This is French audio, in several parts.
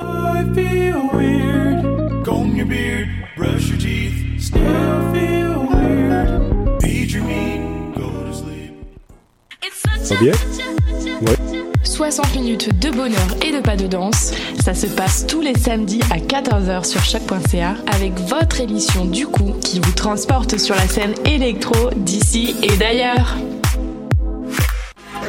I feel weird. Comb your beard, brush your teeth, still feel weird. Feed your meat, go to sleep. Ça va bien? Ouais. 60 minutes de bonheur et de pas de danse. Ça se passe tous les samedis à 14h sur choc.ca avec votre émission du coup qui vous transporte sur la scène électro d'ici et d'ailleurs.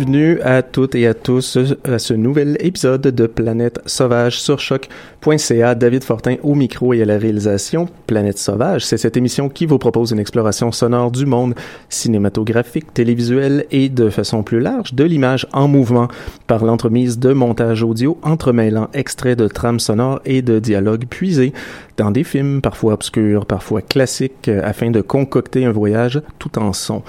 Bienvenue à toutes et à tous à ce nouvel épisode de Planète Sauvage sur choc.ca. David Fortin au micro et à la réalisation. Planète Sauvage, c'est cette émission qui vous propose une exploration sonore du monde cinématographique, télévisuel et de façon plus large de l'image en mouvement par l'entremise de montage audio entremêlant extraits de trames sonores et de dialogues puisés dans des films parfois obscurs, parfois classiques afin de concocter un voyage tout en son.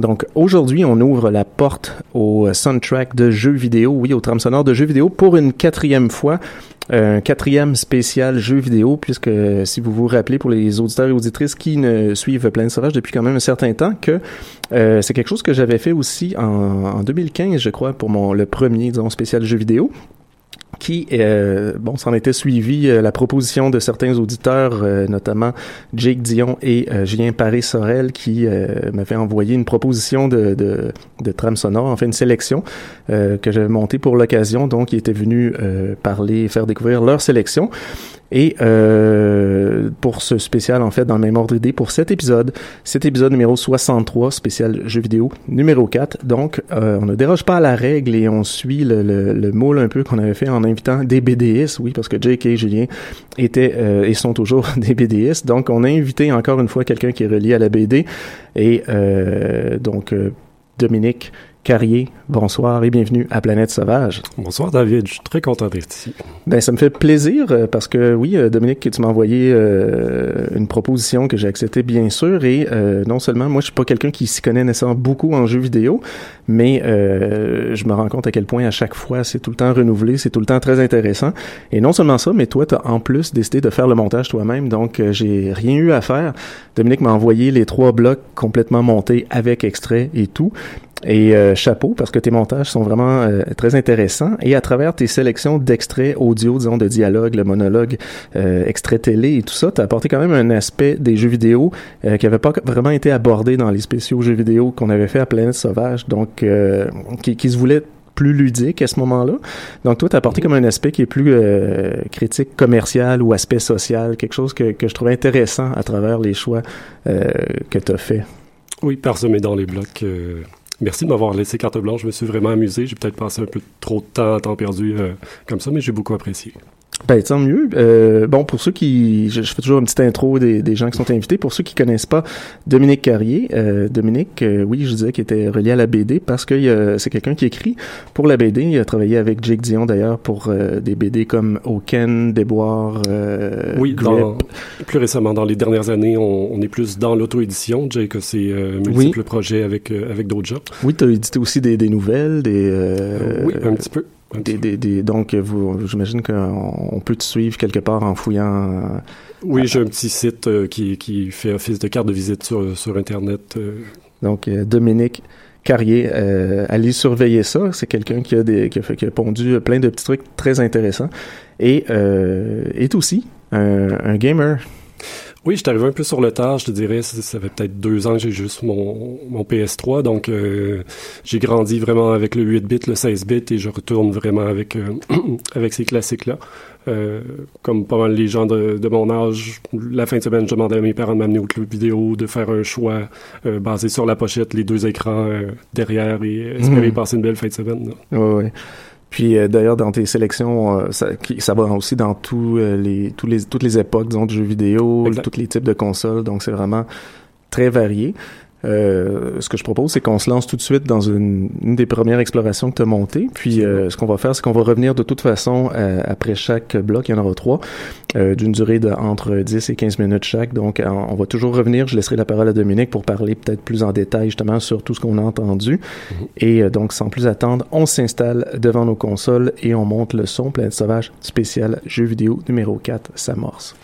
Donc aujourd'hui, on ouvre la porte au soundtrack de jeux vidéo, oui, au trame sonore de jeux vidéo pour une quatrième fois, un quatrième spécial jeux vidéo, puisque si vous vous rappelez pour les auditeurs et auditrices qui ne suivent Plein Sauvage depuis quand même un certain temps, que euh, c'est quelque chose que j'avais fait aussi en, en 2015, je crois, pour mon le premier, disons, spécial jeux vidéo qui, euh, bon, s'en était suivi euh, la proposition de certains auditeurs, euh, notamment Jake Dion et euh, Julien Paré-Sorel, qui m'avaient envoyé une proposition de, de, de trame sonore, en fait une sélection que j'avais montée pour l'occasion, donc ils étaient venus parler, faire découvrir leur sélection. Et euh, pour ce spécial, en fait, dans le même ordre d'idée, pour cet épisode, cet épisode numéro 63, spécial jeu vidéo numéro 4. Donc, euh, on ne déroge pas à la règle et on suit le, le, le moule un peu qu'on avait fait en invitant des BDS, oui, parce que Jake et Julien étaient euh, et sont toujours des BDS. Donc, on a invité encore une fois quelqu'un qui est relié à la BD. Et euh, donc, euh, Dominique Carrier, bonsoir et bienvenue à Planète Sauvage. Bonsoir David, je suis très content d'être ici. Ben ça me fait plaisir euh, parce que oui, euh, Dominique, tu m'as envoyé euh, une proposition que j'ai acceptée bien sûr et euh, non seulement moi je suis pas quelqu'un qui s'y connaît nécessairement beaucoup en jeux vidéo, mais euh, je me rends compte à quel point à chaque fois c'est tout le temps renouvelé, c'est tout le temps très intéressant et non seulement ça, mais toi tu as en plus décidé de faire le montage toi-même donc euh, j'ai rien eu à faire. Dominique m'a envoyé les trois blocs complètement montés avec extrait et tout. Et euh, chapeau, parce que tes montages sont vraiment euh, très intéressants. Et à travers tes sélections d'extraits audio, disons, de dialogue, le monologue, euh, extrait télé et tout ça, tu as apporté quand même un aspect des jeux vidéo euh, qui avait pas vraiment été abordé dans les spéciaux jeux vidéo qu'on avait fait à Planète Sauvage, donc euh, qui, qui se voulait plus ludique à ce moment-là. Donc toi, tu as apporté comme un aspect qui est plus euh, critique commercial ou aspect social, quelque chose que, que je trouvais intéressant à travers les choix euh, que tu as fait. Oui, parsemé dans les blocs. euh, Merci de m'avoir laissé carte blanche. Je me suis vraiment amusé. J'ai peut-être passé un peu trop de temps temps perdu euh, comme ça, mais j'ai beaucoup apprécié. Ben, tant mieux. Euh, bon, pour ceux qui... Je, je fais toujours une petite intro des, des, gens qui sont invités. Pour ceux qui connaissent pas Dominique Carrier, euh, Dominique, euh, oui, je disais qu'il était relié à la BD parce que c'est quelqu'un qui écrit pour la BD. Il a travaillé avec Jake Dion, d'ailleurs, pour euh, des BD comme Oken, Déboire, Oui, dans, plus récemment, dans les dernières années, on, on est plus dans l'auto-édition. Jake a ses multiples oui. projets avec, avec d'autres gens. Oui, tu as édité aussi des, des nouvelles, des... oui, un petit peu. Des, des, des, donc, vous, j'imagine qu'on peut te suivre quelque part en fouillant. Euh, oui, j'ai un petit site euh, qui, qui fait office de carte de visite sur, sur Internet. Euh. Donc, Dominique Carrier, allez surveiller ça. C'est quelqu'un qui a des, qui a, fait, qui a pondu plein de petits trucs très intéressants et est aussi un, un gamer. Oui, je suis arrivé un peu sur le tard, je te dirais. Ça, fait peut-être deux ans que j'ai juste mon, mon PS3, donc euh, j'ai grandi vraiment avec le 8 bits, le 16 bits, et je retourne vraiment avec euh, avec ces classiques-là. Euh, comme pas mal les gens de, de, mon âge, la fin de semaine, je demandais à mes parents de m'amener au club vidéo, de faire un choix euh, basé sur la pochette, les deux écrans euh, derrière, et espérer mmh. passer une belle fin de semaine. Oui, oui. Puis euh, d'ailleurs dans tes sélections, euh, ça, ça, va aussi dans tous euh, les, tous les toutes les époques disons de jeux vidéo, exact. tous les types de consoles, donc c'est vraiment très varié. Euh, ce que je propose, c'est qu'on se lance tout de suite dans une, une des premières explorations que tu as montées. Puis, euh, ce qu'on va faire, c'est qu'on va revenir de toute façon euh, après chaque bloc, il y en aura trois, euh, d'une durée de entre 10 et 15 minutes chaque. Donc, on, va toujours revenir. Je laisserai la parole à Dominique pour parler peut-être plus en détail justement sur tout ce qu'on a entendu. Mm-hmm. Et donc, sans plus attendre, on s'installe devant nos consoles et on monte le son plein de sauvage spécial jeu vidéo numéro 4, s'amorce.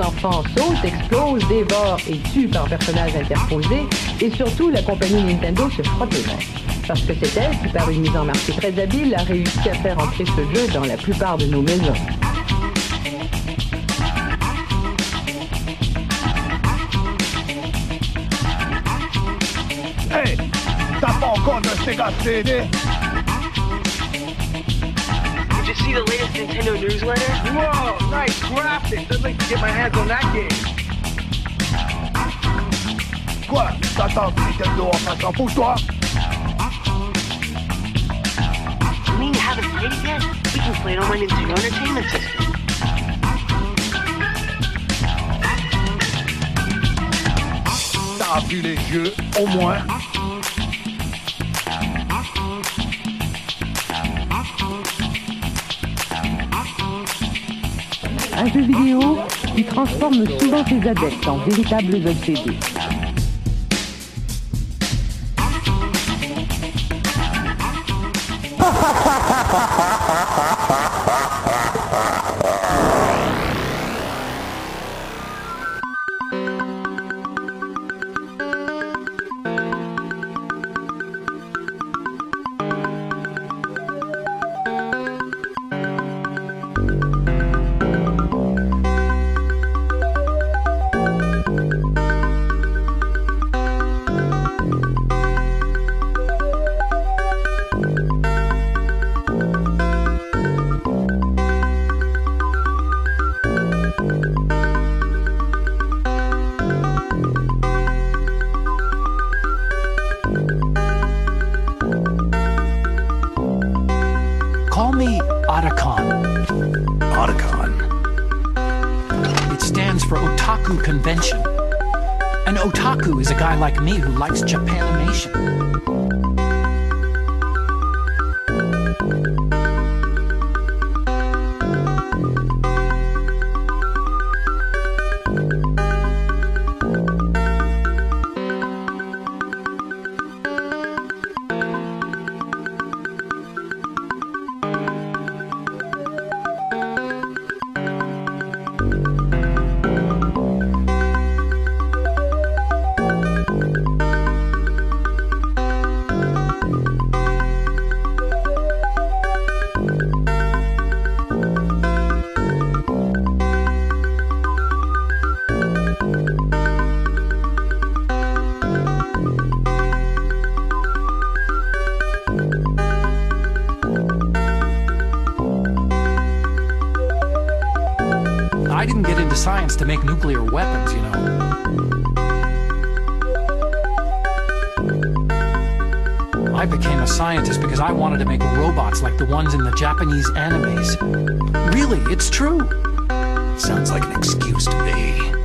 Enfants sautent, explosent, dévorent et tuent par personnages interposés, et surtout, la compagnie Nintendo se frotte les mains. Parce que c'est elle qui, par une mise en marché très habile, a réussi à faire entrer ce jeu dans la plupart de nos maisons. Hey! T'as pas encore de Sega CD? You see the latest Nintendo newsletter? Whoa, nice graphics. I'd like to get my hands on that game. Quoi? T'attends Nintendo en fasse un pour toi? You mean you haven't played it yet? We can play it on my Nintendo Entertainment System. T'as vu les jeux, au moins? Un jeu vidéo qui transforme souvent ses adeptes en véritables obsédés. Like the ones in the Japanese animes. Really, it's true. Sounds like an excuse to me.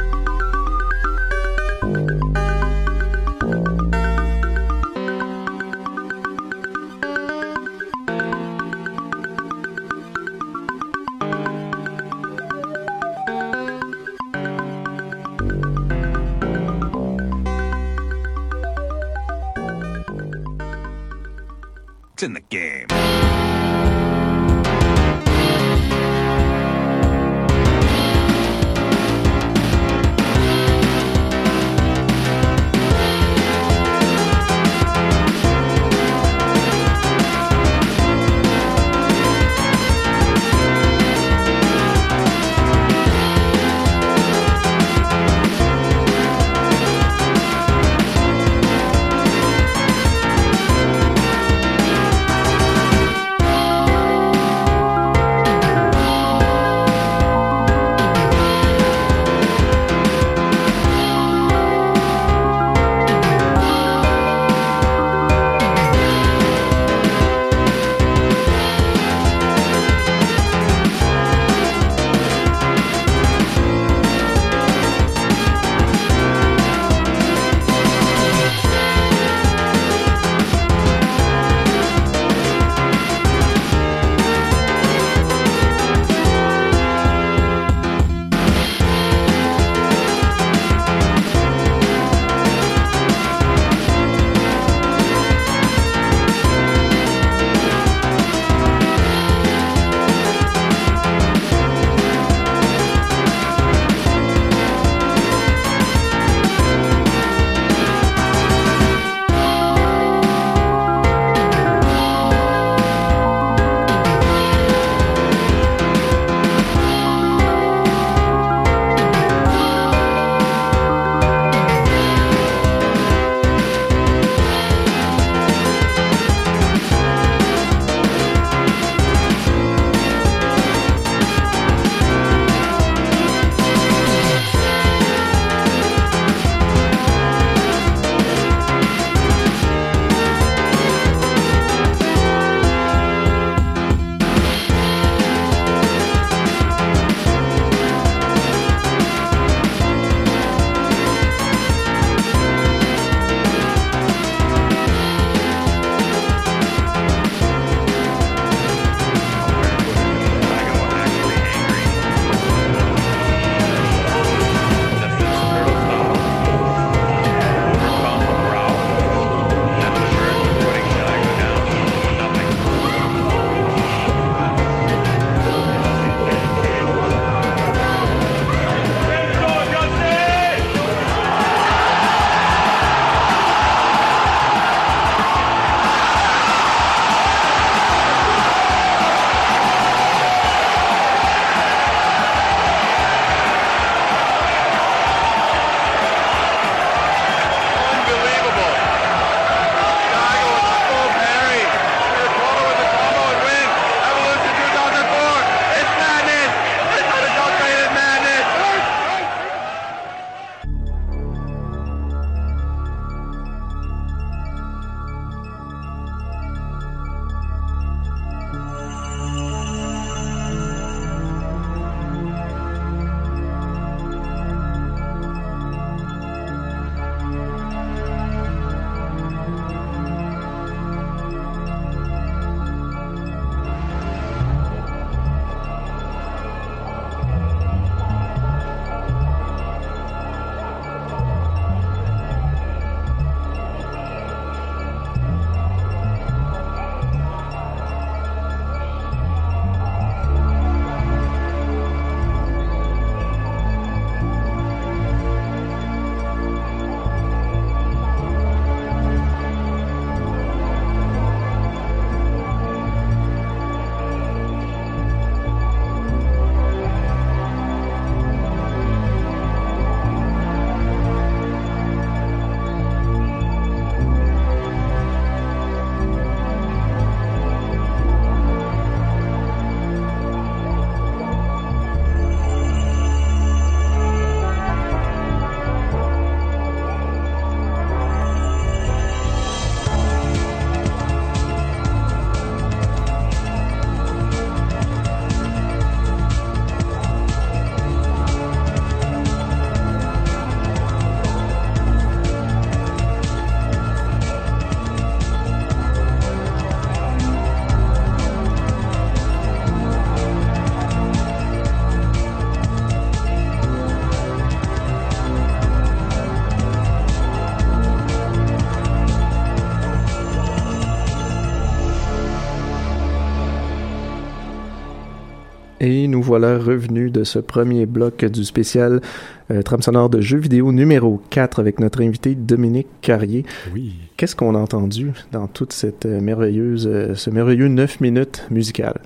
Voilà revenus de ce premier bloc du spécial euh, trame sonore de jeux vidéo numéro 4 avec notre invité Dominique Carrier. Oui. Qu'est-ce qu'on a entendu dans toute cette euh, merveilleuse, euh, ce merveilleux 9 minutes musical?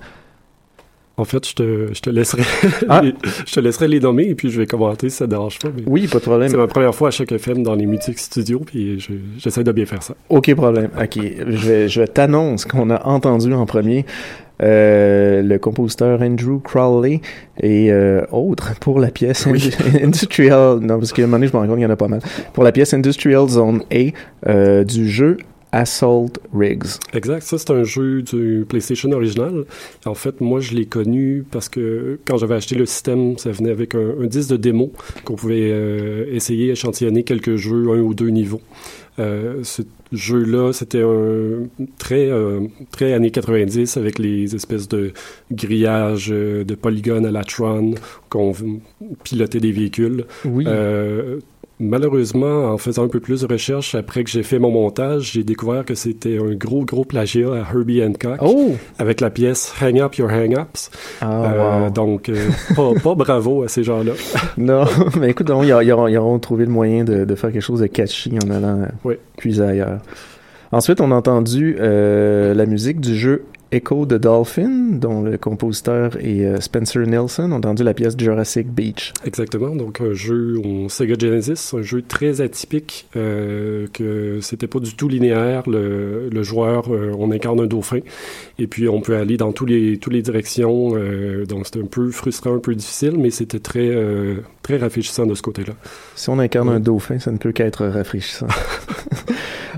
En fait, je te, je te laisserai, Ah. les, je te laisserai les nommer et puis je vais commenter si ça te dérange pas. mais Oui, pas de problème. C'est ma première fois à chaque FM dans les Music Studios puis je- j'essaie de bien faire ça. Aucun problème. OK. Je vais, je t'annonce qu'on a entendu en premier le compositeur Andrew Crowley et euh, autres pour la pièce Oui. Indu- Industrial. Non, parce qu'à un moment donné, je me rends compte qu'il y en a pas mal. Pour la pièce Industrial Zone A euh, du jeu Assault Rigs. Exact. Ça, c'est un jeu du PlayStation original. En fait, moi, je l'ai connu parce que quand j'avais acheté le système, ça venait avec un, un disque de démo qu'on pouvait euh, essayer, échantillonner quelques jeux, un ou deux niveaux. Euh, ce jeu-là, c'était un très euh, très années 90 avec les espèces de grillages euh, de polygones à la Tron qu'on pilotait des véhicules. Oui. Malheureusement, en faisant un peu plus de recherche, après que j'ai fait mon montage, j'ai découvert que c'était un gros, gros plagiat à Herbie Hancock Oh! avec la pièce Hang Up Your Hang Ups. Ah, Euh, wow. Donc, euh, pas, pas bravo à ces gens-là. Non, mais écoute, donc, ils, auront, ils auront trouvé le moyen de, de faire quelque chose de catchy en allant Oui. puiser ailleurs. Ensuite, on a entendu euh, la musique du jeu Echo the Dolphin, dont le compositeur est euh, Spencer Nelson. On a entendu la pièce Jurassic Beach. Exactement. Donc, un jeu au Sega Genesis, un jeu très atypique, euh, que c'était pas du tout linéaire. Le, le joueur, euh, on incarne un dauphin, et puis on peut aller dans tous les, toutes les directions. euh, donc, c'était un peu frustrant, un peu difficile, mais c'était très, euh, très rafraîchissant de ce côté-là. Si on incarne un dauphin, ça ne peut qu'être rafraîchissant.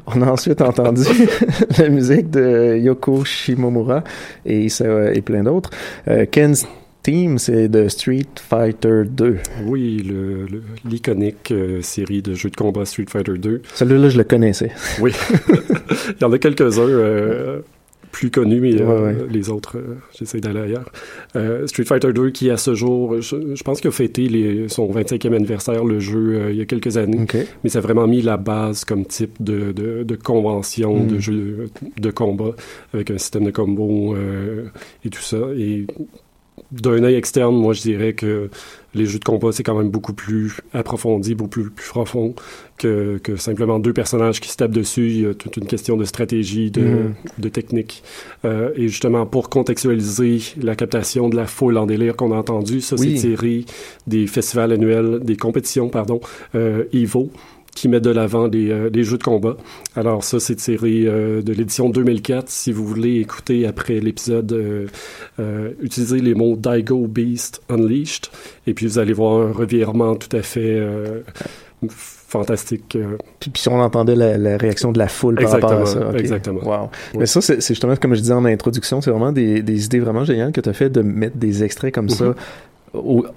on a ensuite entendu la musique de Yoko Shimomura et, et plein d'autres. Euh, Ken's Team, c'est de Street Fighter 2. Oui, le- le- l'iconique euh, série de jeux de combat Street Fighter 2. Celui-là, je le connaissais. Oui. Il y en a quelques-uns euh, plus connus, mais euh, Ouais, ouais. les autres, euh, j'essaie d'aller ailleurs. Euh, Street Fighter 2, qui à ce jour, je, je pense qu'il a fêté les, son 25e anniversaire, le jeu, il y a quelques années. Mais ça a vraiment mis la base comme type de, de, de convention, Mm. de jeu de combat, avec un système de combo et tout ça. Et d'un œil externe, moi, je dirais que les jeux de combat, c'est quand même beaucoup plus approfondi, beaucoup plus, plus profond que, que simplement deux personnages qui se tapent dessus. Il y a toute une question de stratégie, de, Mhm. de technique. Euh, et justement, pour contextualiser la captation de la foule en délire qu'on a entendu, ça, Oui. c'est tiré des festivals annuels, des compétitions, pardon, euh, Evo qui mettent de l'avant euh, les jeux de combat. Alors ça, c'est tiré euh, de l'édition 2004. Si vous voulez écouter après l'épisode, euh, euh, utilisez les mots Daigo Beast Unleashed, et puis vous allez voir un revirement tout à fait fantastique. Puis, puis on entendait la, la réaction de la foule par rapport à Exactement, ça. exactement. Wow. Oui. Mais ça, c'est justement, comme je disais en introduction, c'est vraiment des, des idées vraiment géniales que tu as fait de mettre des extraits comme ça Mhm. au- à-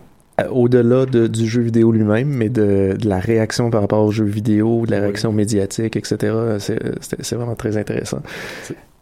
au-delà de- du jeu vidéo lui-même, mais de, de la réaction par rapport au jeu vidéo, de la Oui. réaction médiatique, etc. C'est vraiment très intéressant.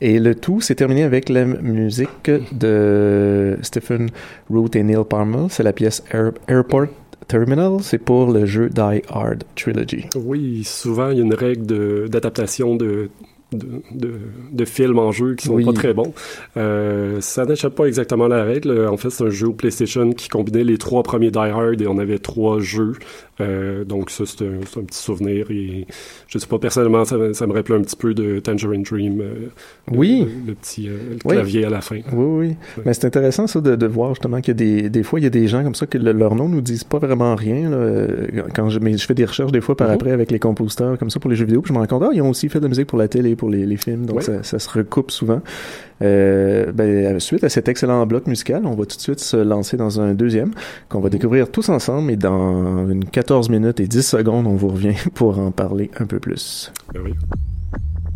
Et le tout s'est terminé avec la musique de Stephen Root et Neil Palmer. C'est la pièce Air- Airport Terminal. C'est pour le jeu Die Hard Trilogy. Oui, souvent il y a une règle d'adaptation de, de, de, de films en jeu qui sont Oui. pas très bons. Euh, ça n'échappe pas exactement à la règle. En fait, c'est un jeu au PlayStation qui combinait les trois premiers Die Hard et on avait trois jeux. Euh, donc ça, c'est un, petit souvenir. Et je sais pas, personnellement, ça, me- ça me rappelle un petit peu de Tangerine Dream. euh, Oui. Le, le petit euh, le Oui. clavier à la fin. Oui, oui. Mais c'est intéressant, ça, de, de voir justement qu'il y a des, des fois, il y a des gens comme ça que le- leur nom nous disent pas vraiment rien. Là, Euh, quand je, mais je fais des recherches des fois par Mhm. après avec les compositeurs comme ça pour les jeux vidéo, puis je me rends compte, ah, ils ont aussi fait de la musique pour la télé, pour les, les films, donc Ouais. ça, ça se recoupe souvent. Euh, ben, suite à cet excellent bloc musical, on va tout de suite se lancer dans un deuxième qu'on va découvrir tous ensemble et dans une 14 minutes et 10 secondes, on vous revient pour en parler un peu plus. Ben oui.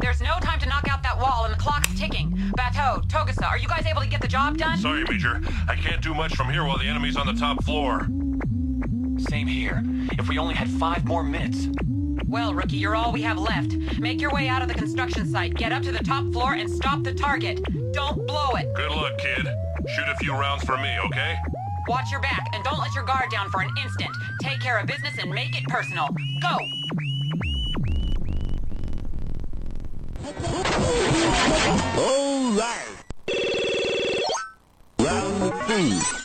There's no time to knock out that wall, and the clock's ticking. Bateau, Togusa, are you guys able to get the job done? Sorry, Major. I can't do much from here while the enemy's on the top floor. Same here. If we only had five more minutes. Well, rookie, you're all we have left. Make your way out of the construction site, get up to the top floor, and stop the target. Don't blow it. Good luck, kid. Shoot a few rounds for me, okay? Watch your back, and don't let your guard down for an instant. Take care of business and make it personal. Go! All right. Round three.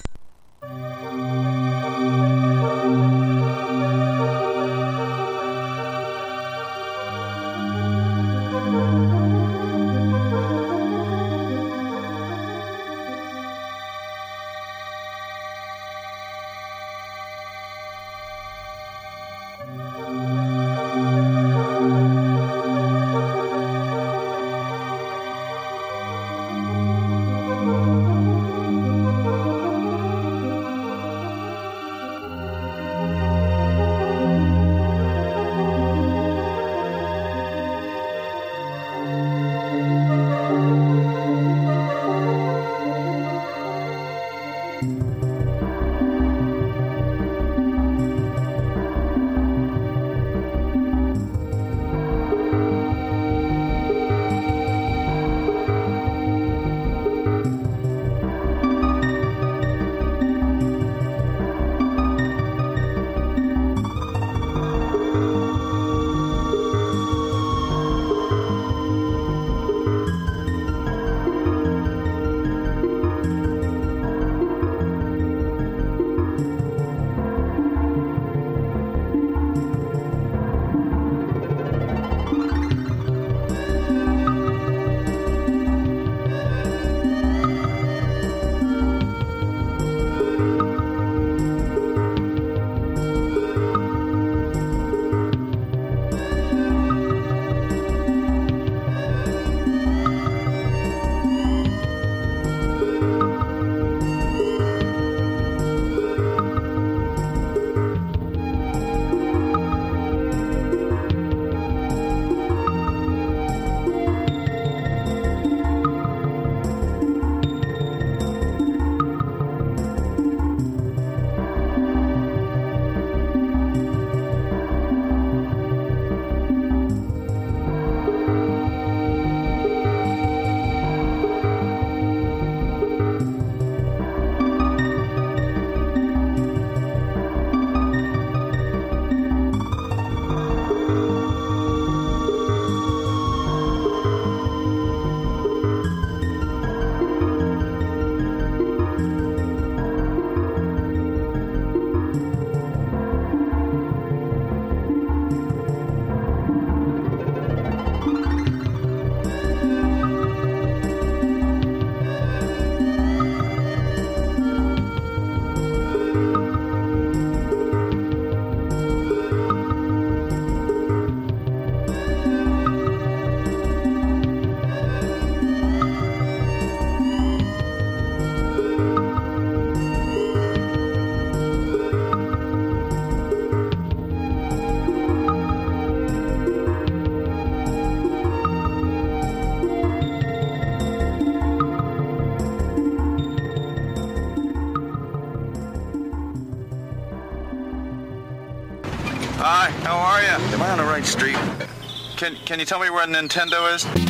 Can Can you tell me where Nintendo is?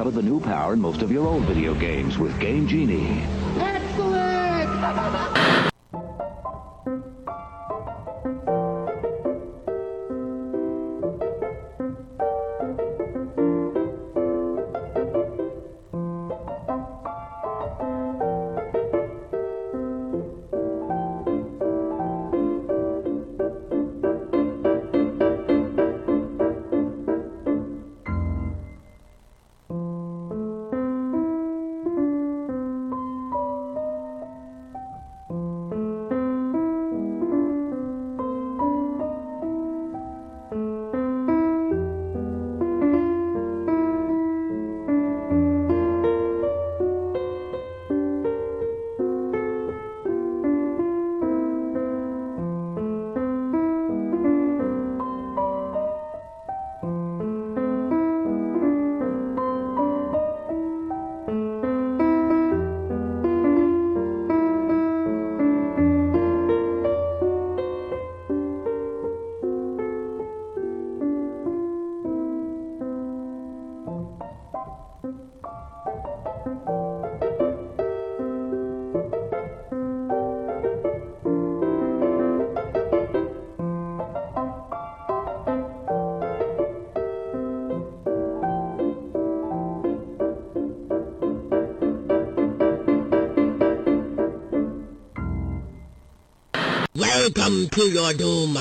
Uncover the new power in most of your old video games with Game Genie. Excellent! to your doom.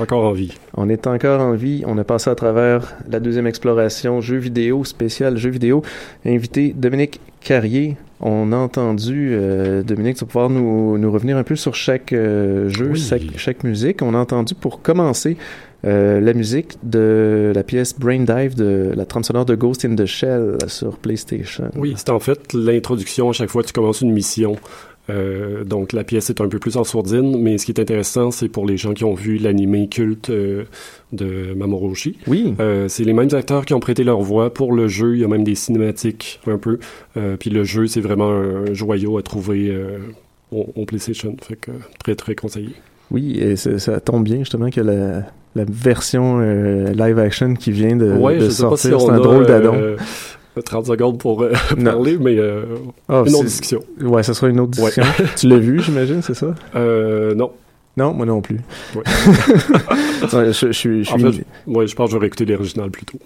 Encore en vie. On est encore en vie. On a passé à travers la deuxième exploration jeu vidéo, spécial jeu vidéo. Invité Dominique Carrier. On a entendu, euh, Dominique, tu vas pouvoir nous, nous revenir un peu sur chaque euh, jeu, Oui. chaque, chaque musique. On a entendu pour commencer Euh, la musique de la pièce Brain Dive de la trame sonore de Ghost in the Shell sur PlayStation. Oui, c'est en fait l'introduction à chaque fois que tu commences une mission. Euh, donc la pièce est un peu plus en sourdine, mais ce qui est intéressant, c'est pour les gens qui ont vu l'animé culte euh, de Mamoru Oshii. Oui. Euh, c'est les mêmes acteurs qui ont prêté leur voix pour le jeu. Il y a même des cinématiques un peu. Puis le jeu, c'est vraiment un joyau à trouver au, au PlayStation. Fait que très très conseillé. Oui, et ça, tombe bien justement que la, la version live action qui vient de, ouais, de si sortir, c'est un drôle d'adon. Euh, 30 secondes pour euh, parler, mais euh, Ah, une autre discussion. Ouais, ça sera une autre Ouais. discussion. tu l'as vu, j'imagine, c'est ça? Euh, non. Non, moi non plus. Ouais. Je, je suis. Je en suis fait, ouais, je pense que je vais réécouter l'original plutôt.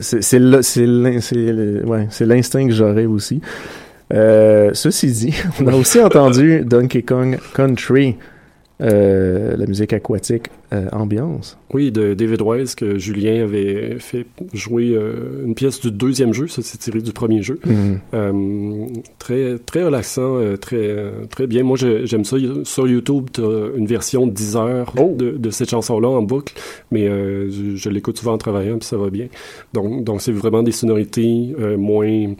c'est ouais, c'est l'instinct que j'aurais aussi. Euh, ceci dit, on a aussi entendu Donkey Kong Country, euh, la musique aquatique euh, ambiance. Oui, de David Wise, que Julien avait fait jouer euh, une pièce du deuxième jeu, ça c'est tiré du premier jeu. Mhm. Euh, très, très relaxant, euh, très, très bien. Moi, j'aime ça. Sur YouTube, tu une version de 10 heures Oh! de, de cette chanson-là en boucle, mais euh, je, je l'écoute souvent en travaillant, puis ça va bien. Donc, donc c'est vraiment des sonorités euh, moins,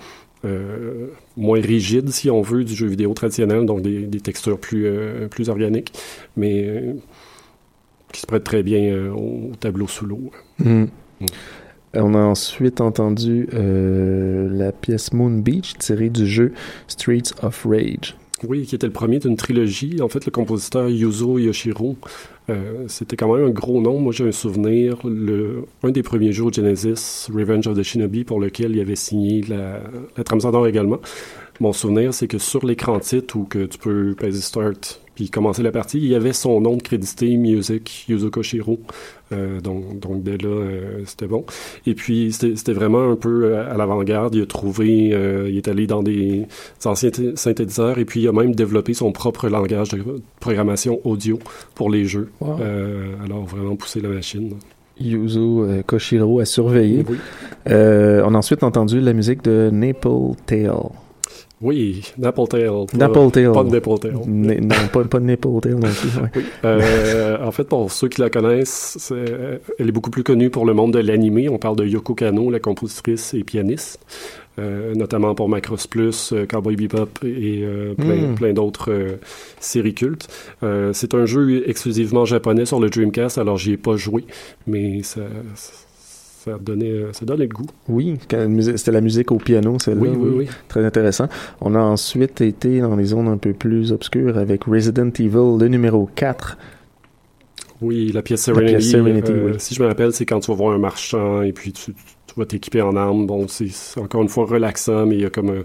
euh, moins rigides, si on veut, du jeu vidéo traditionnel, donc des, des textures plus, euh, plus organiques, mais euh, qui se prêtent très bien au tableau sous l'eau. Mhm. On a ensuite entendu la pièce Moon Beach tirée du jeu Streets of Rage. Oui, qui était le premier d'une trilogie. En fait, le compositeur Yuzo Yoshiro, euh, c'était quand même un gros nom. Moi, j'ai un souvenir, un des premiers de Genesis, Revenge of the Shinobi, pour lequel il avait signé la, la trame sonore également. Mon souvenir, c'est que sur l'écran titre, où que tu peux peser Start puis commencer la partie, il y avait son nom de crédité, Music, Yuzo Koshiro. Euh, donc, donc, dès là, euh, c'était bon. Et puis, c'était vraiment un peu euh, à l'avant-garde. Il a trouvé, euh, il est allé dans des anciens synthétiseurs et puis il a même développé son propre langage de programmation audio pour les jeux. Wow. Alors, vraiment pousser la machine. Yuzo Koshiro à surveiller. Oui. On a ensuite entendu la musique de Naple Tale. Oui, Napple Tail. pas- Napple Tale. Pas de Tail. Non, pas, pas de non plus. ouais. Oui. Euh, en fait, pour ceux qui la connaissent, c'est- elle est beaucoup plus connue pour le monde de l'animé. On parle de Yoko Kano, la compositrice et pianiste, euh, notamment pour Macross Plus, euh, Cowboy Bebop et euh, plein, Mm. plein d'autres euh, séries cultes. Euh, c'est un jeu exclusivement japonais sur le Dreamcast, alors j'y ai pas joué, mais ça, ça donnait, euh, ça donnait le goût. Oui, c'était la musique au piano, celle-là. Oui, oui, oui. Très intéressant. On a ensuite été dans les zones un peu plus obscures avec Resident Evil, le numéro 4. Oui, la pièce La Serenity. pièce Serenity, euh, oui. Si je me rappelle, c'est quand tu vas voir un marchand et puis tu, tu vas t'équiper en armes. Bon, c'est c'est encore une fois relaxant, mais il y a comme un,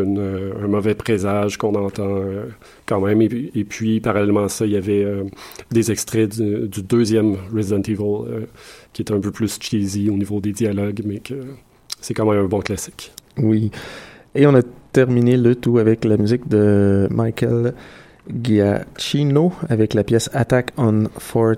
euh, un mauvais présage qu'on entend euh, quand même. Et, puis- parallèlement à ça, il y avait euh, des extraits du, du deuxième Resident Evil qui était un peu plus cheesy au niveau des dialogues, mais que c'est quand même un bon classique. Oui. Et on a terminé le tout avec la musique de Michael Giacchino avec la pièce Attack on Fort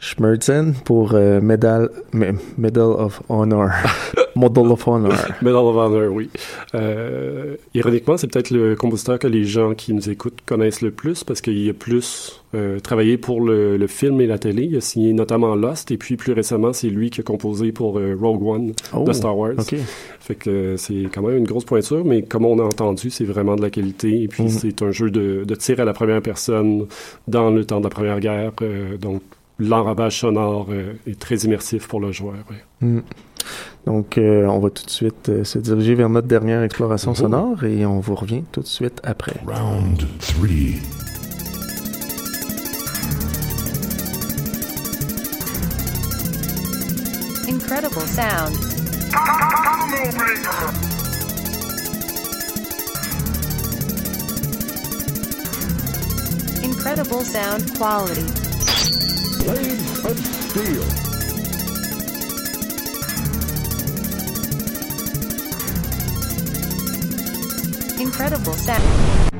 Schmerzen pour euh, Medal, Me- Medal of Honor. Medal of Honor. Medal of Honor, oui. Euh, ironiquement, c'est peut-être le compositeur que les gens qui nous écoutent connaissent le plus parce qu'il a plus euh, travaillé pour le, le film et la télé. Il a signé notamment Lost et puis plus récemment, c'est lui qui a composé pour euh, Rogue One Oh, de Star Wars. ok. Fait que c'est quand même une grosse pointure, mais comme on a entendu, c'est vraiment de la qualité. Et puis Mhm. c'est un jeu de, de tir à la première personne dans le temps de la Première Guerre. donc l'enrobage sonore euh, est très immersif pour le joueur. ouais. Mm. Donc, euh, on va tout de suite euh, se diriger vers notre dernière exploration Oh. sonore et on vous revient tout de suite après. Round three. Incredible sound. Incredible sound quality. Blades of steel. Incredible sound.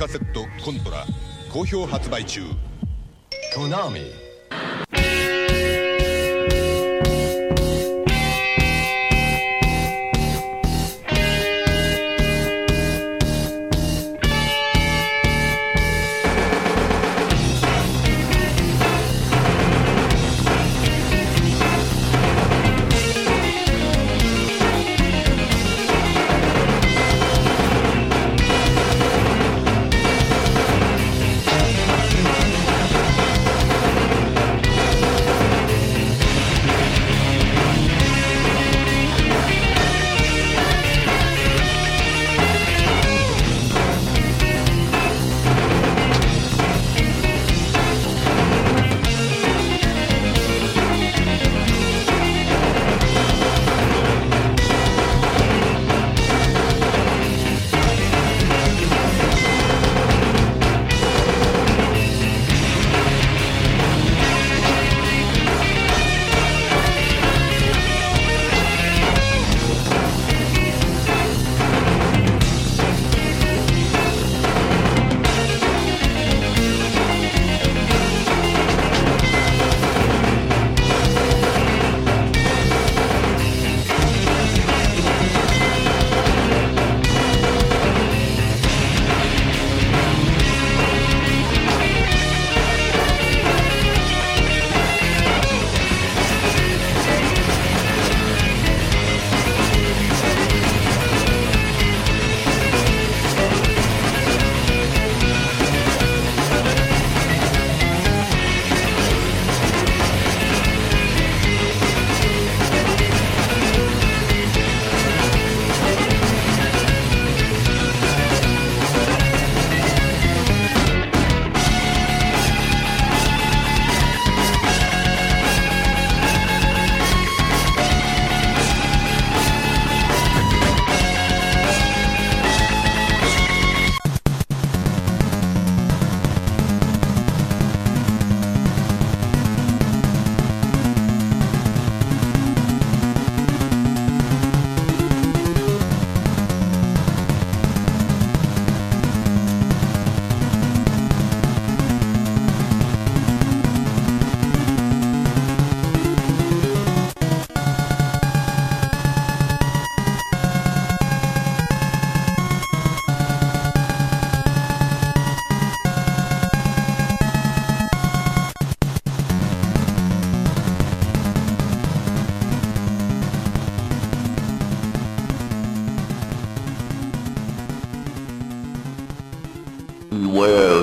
カセットコントラ好評発売中。コナミ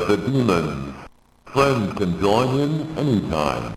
the demons. Friends can join in anytime.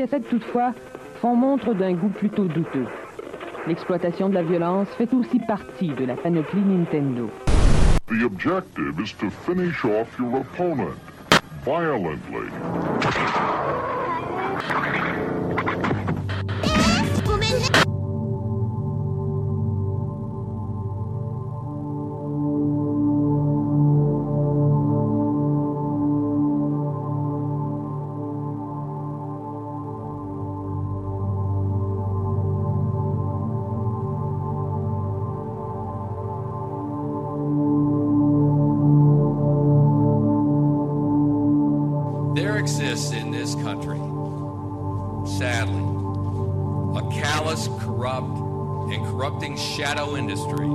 cassettes, toutefois, font montre d'un goût plutôt douteux. L'exploitation de la violence fait aussi partie de la panoplie Nintendo. The objective is to finish off your opponent violently. shadow industry.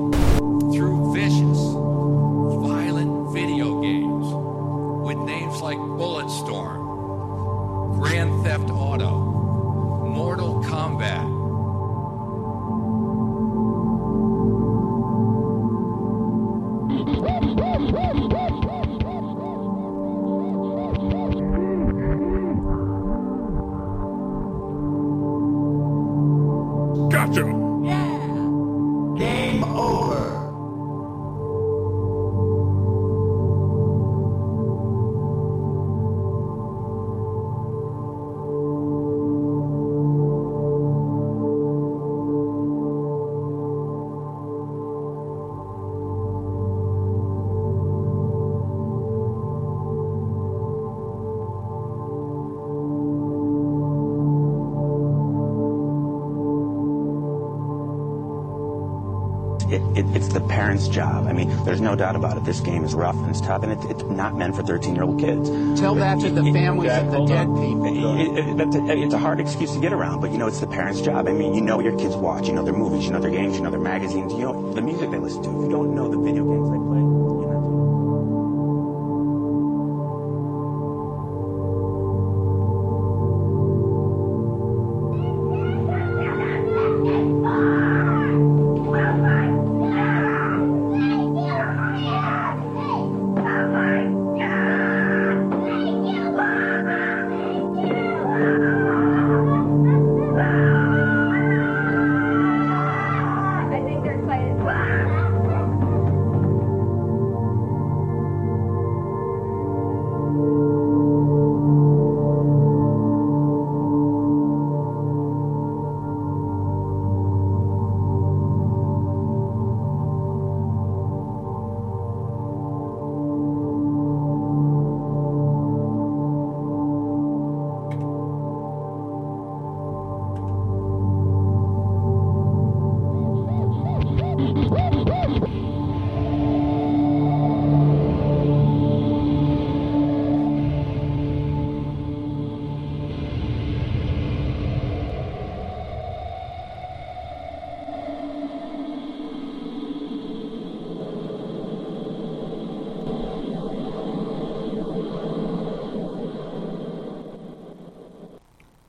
It, it, it's the parents' job. I mean, there's no doubt about it. This game is rough and it's tough, and it, it's not meant for 13-year-old kids. Tell that to the families of the dead people. It, it, that's it's a hard excuse to get around, but you know, it's the parents' job. I mean, you know your kids watch, you know their movies, you know their games, you know their magazines, you know the music they listen to. If you don't know the video games they play,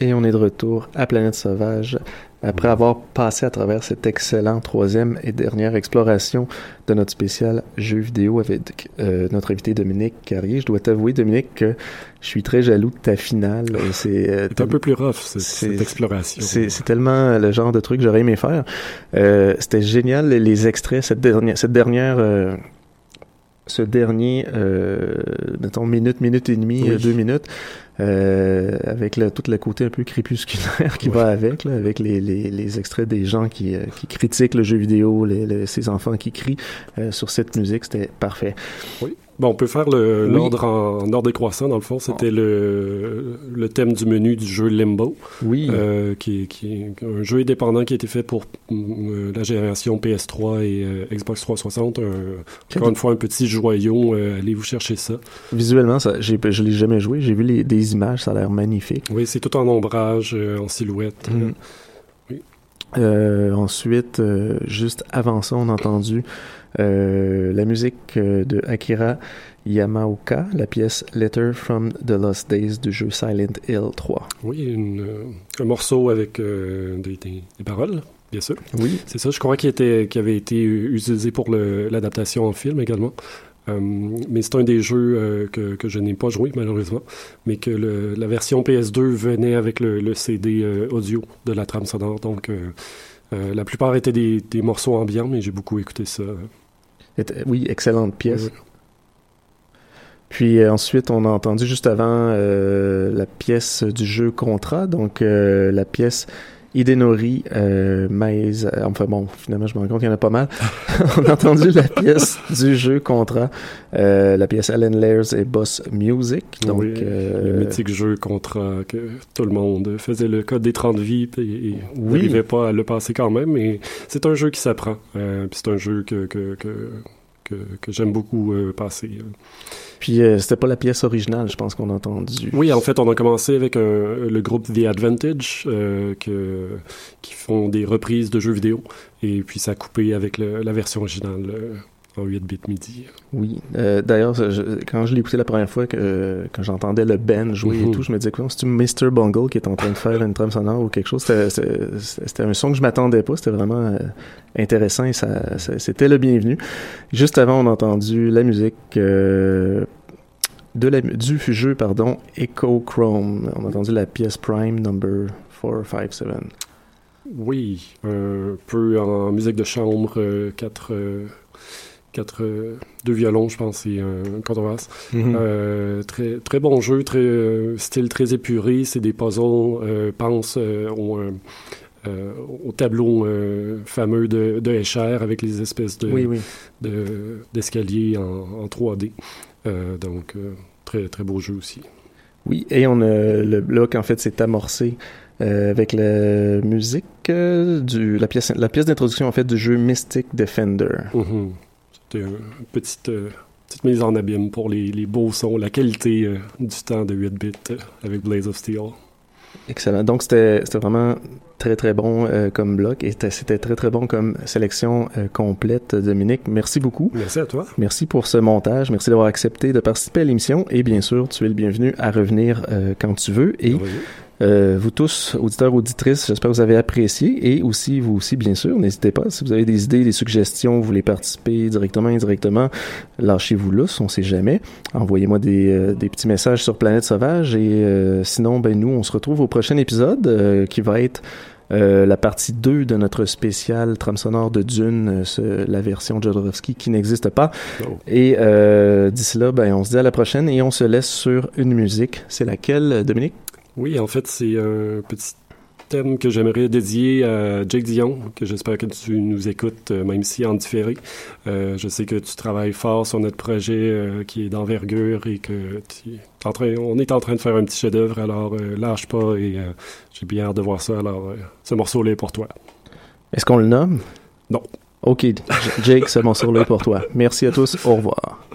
Et on est de retour à Planète Sauvage après avoir passé à travers cette excellente troisième et dernière exploration de notre spécial jeu vidéo avec euh, notre invité Dominique Carrier. Je dois t'avouer, Dominique, que je suis très jaloux de ta finale. C'est euh, un peu plus rough, cette, cette exploration. C'est tellement le genre de truc que j'aurais aimé faire. Euh, C'était génial les, extraits cette dernière cette dernière euh, ce dernier euh, mettons minute minute et demie Oui. deux minutes euh, avec le, tout le côté un peu crépusculaire qui va avec là, avec les, les, les extraits des gens qui, euh, qui critiquent le jeu vidéo les, les- ces enfants qui crient euh, sur cette musique c'était parfait Oui. Bon, on peut faire le- Oui. l'ordre en, en ordre décroissant, dans le fond. C'était le, le thème du menu du jeu Limbo. Oui. Euh, qui, est- qui est un jeu indépendant qui a été fait pour euh, la génération PS3 et euh, Xbox 360. Un- Quel- encore une fois, un petit joyau. allez vous chercher ça? visuellement ça j'ai je l'ai jamais joué j'ai vu les, des images ça a l'air magnifique Oui, c'est tout en ombrage, en silhouette. Mhm. Euh, ensuite, juste avant ça, on a entendu la musique euh, de Akira Yamaoka, la pièce Letter from the Lost Days du jeu Silent Hill 3. Oui, une, euh, un morceau avec euh, des, des- des paroles, bien sûr. Oui. C'est ça, je crois qu'il avait été utilisé pour l'adaptation en film également. Euh, mais c'est un des jeux euh, que, que je n'ai pas joué malheureusement, mais que le- la version PS2 venait avec le, le CD euh, audio de la trame sonore. Donc euh, euh, la plupart étaient des, des morceaux ambiants, mais j'ai beaucoup écouté ça. Oui, excellente pièce. Oui, Puis euh, ensuite, on a entendu juste avant euh, la pièce du jeu Contra, donc euh, la pièce Hidenori euh, Maze. euh, Enfin bon, finalement, je me rends compte qu'il y en a pas mal. on a entendu la pièce du jeu Contra, euh, la pièce Alan Lairs et Boss Music. Donc, Oui, euh, le mythique jeu contre que tout le monde faisait le code des 30 vies et, et Oui. n'arrivait pas à le passer quand même. Mais c'est un jeu qui s'apprend. Puis c'est un jeu que, que, que, que, j'aime beaucoup passer. Puis euh, c'était pas la pièce originale, je pense qu'on a entendu. Oui, en fait, on a commencé avec un- le groupe The Advantage euh, que, qui font des reprises de jeux vidéo. Et puis ça a coupé avec la version originale euh, en 8 bits midi. Oui. Euh, D'ailleurs, quand je l'ai écouté la première fois, que, euh, quand j'entendais le Ben jouer et Mhm. tout, je me disais, quoi, c'est-tu Mr. Bungle qui est en train de faire une trame sonore ou quelque chose? C'était- un son que je m'attendais pas. C'était vraiment euh, intéressant et ça, ça- c'était le bienvenu. Juste avant, on a entendu la musique euh, de la, du jeu, pardon, Echo Chrome. On a entendu la pièce Prime number 457. Oui, un peu en musique de chambre, euh, quatre, euh, quatre, euh, deux violons, je pense, et un contrebasse. Euh, très, très bon jeu, très euh, style très épuré. C'est des puzzles. Euh, pense au, au tableau fameux de, de Escher avec les espèces de Oui, oui. de- d'escaliers en, en 3D. Euh, donc très très beau jeu aussi. Oui, et on a le bloc en fait s'est amorcé euh, avec la musique euh, du la pièce la pièce d'introduction en fait du jeu Mystic Defender. Mhm. Une petite, euh, petite mise en abîme pour les, les beaux sons, la qualité euh, du temps de 8 bits euh, avec Blaze of Steel. Excellent. Donc c'était vraiment très très bon euh, comme bloc et c'était- très très bon comme sélection euh, complète Dominique. Merci beaucoup. Merci à toi. Merci pour ce montage. Merci d'avoir accepté de participer à l'émission et bien sûr, tu es le bienvenu à revenir euh, quand tu veux et euh, vous tous, auditeurs, auditrices, j'espère que vous avez apprécié et aussi, vous aussi, bien sûr, n'hésitez pas, si vous avez des idées, des suggestions, vous voulez participer directement, indirectement, lâchez-vous là, on sait jamais. Envoyez-moi des, euh, des petits messages sur Planète Sauvage et euh, sinon, ben nous, on se retrouve au prochain épisode qui va être la partie 2 de notre spécial trame sonore de Dune, ce- la version Jodorowsky qui n'existe pas. Et euh, d'ici là, ben, on se dit à la prochaine et on se laisse sur une musique. C'est laquelle, Dominique? Oui, en fait, c'est un petit thème que j'aimerais dédier à Jake Dion, que j'espère que tu nous écoutes, euh, même si en différé. Euh, je sais que tu travailles fort sur notre projet euh, qui est d'envergure et que tu en train, on est en train de faire un petit chef-d'œuvre, alors euh, lâche pas et j'ai bien hâte de voir ça. Alors, ce morceau-là est pour toi. Est-ce qu'on le nomme? Non. Ok, Jake, ce morceau-là est pour toi. Merci à tous, au revoir.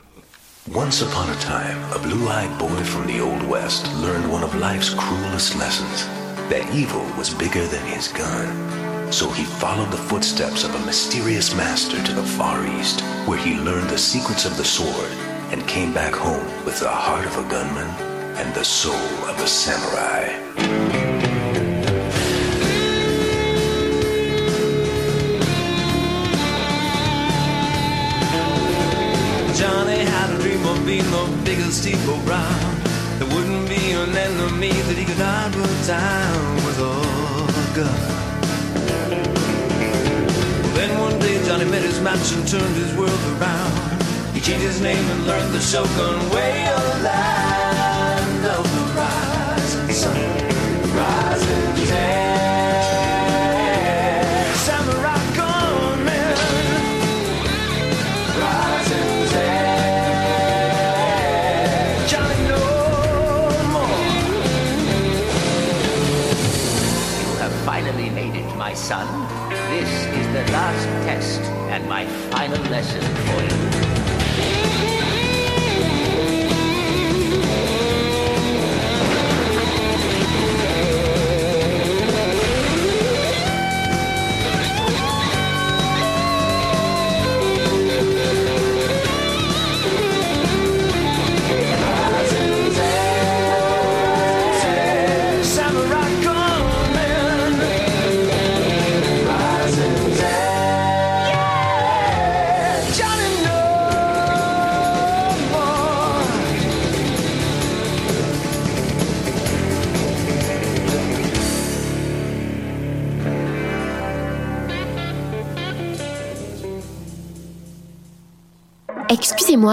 Once upon a time, a blue eyed boy from the Old West learned one of life's cruelest lessons that evil was bigger than his gun. So he followed the footsteps of a mysterious master to the Far East, where he learned the secrets of the sword and came back home with the heart of a gunman and the soul of a samurai. Being the biggest Steve Brown. There wouldn't be an enemy that he could not put down with a gun. Well, Then one day Johnny met his match and turned his world around. He changed his name and learned the Shogun way of the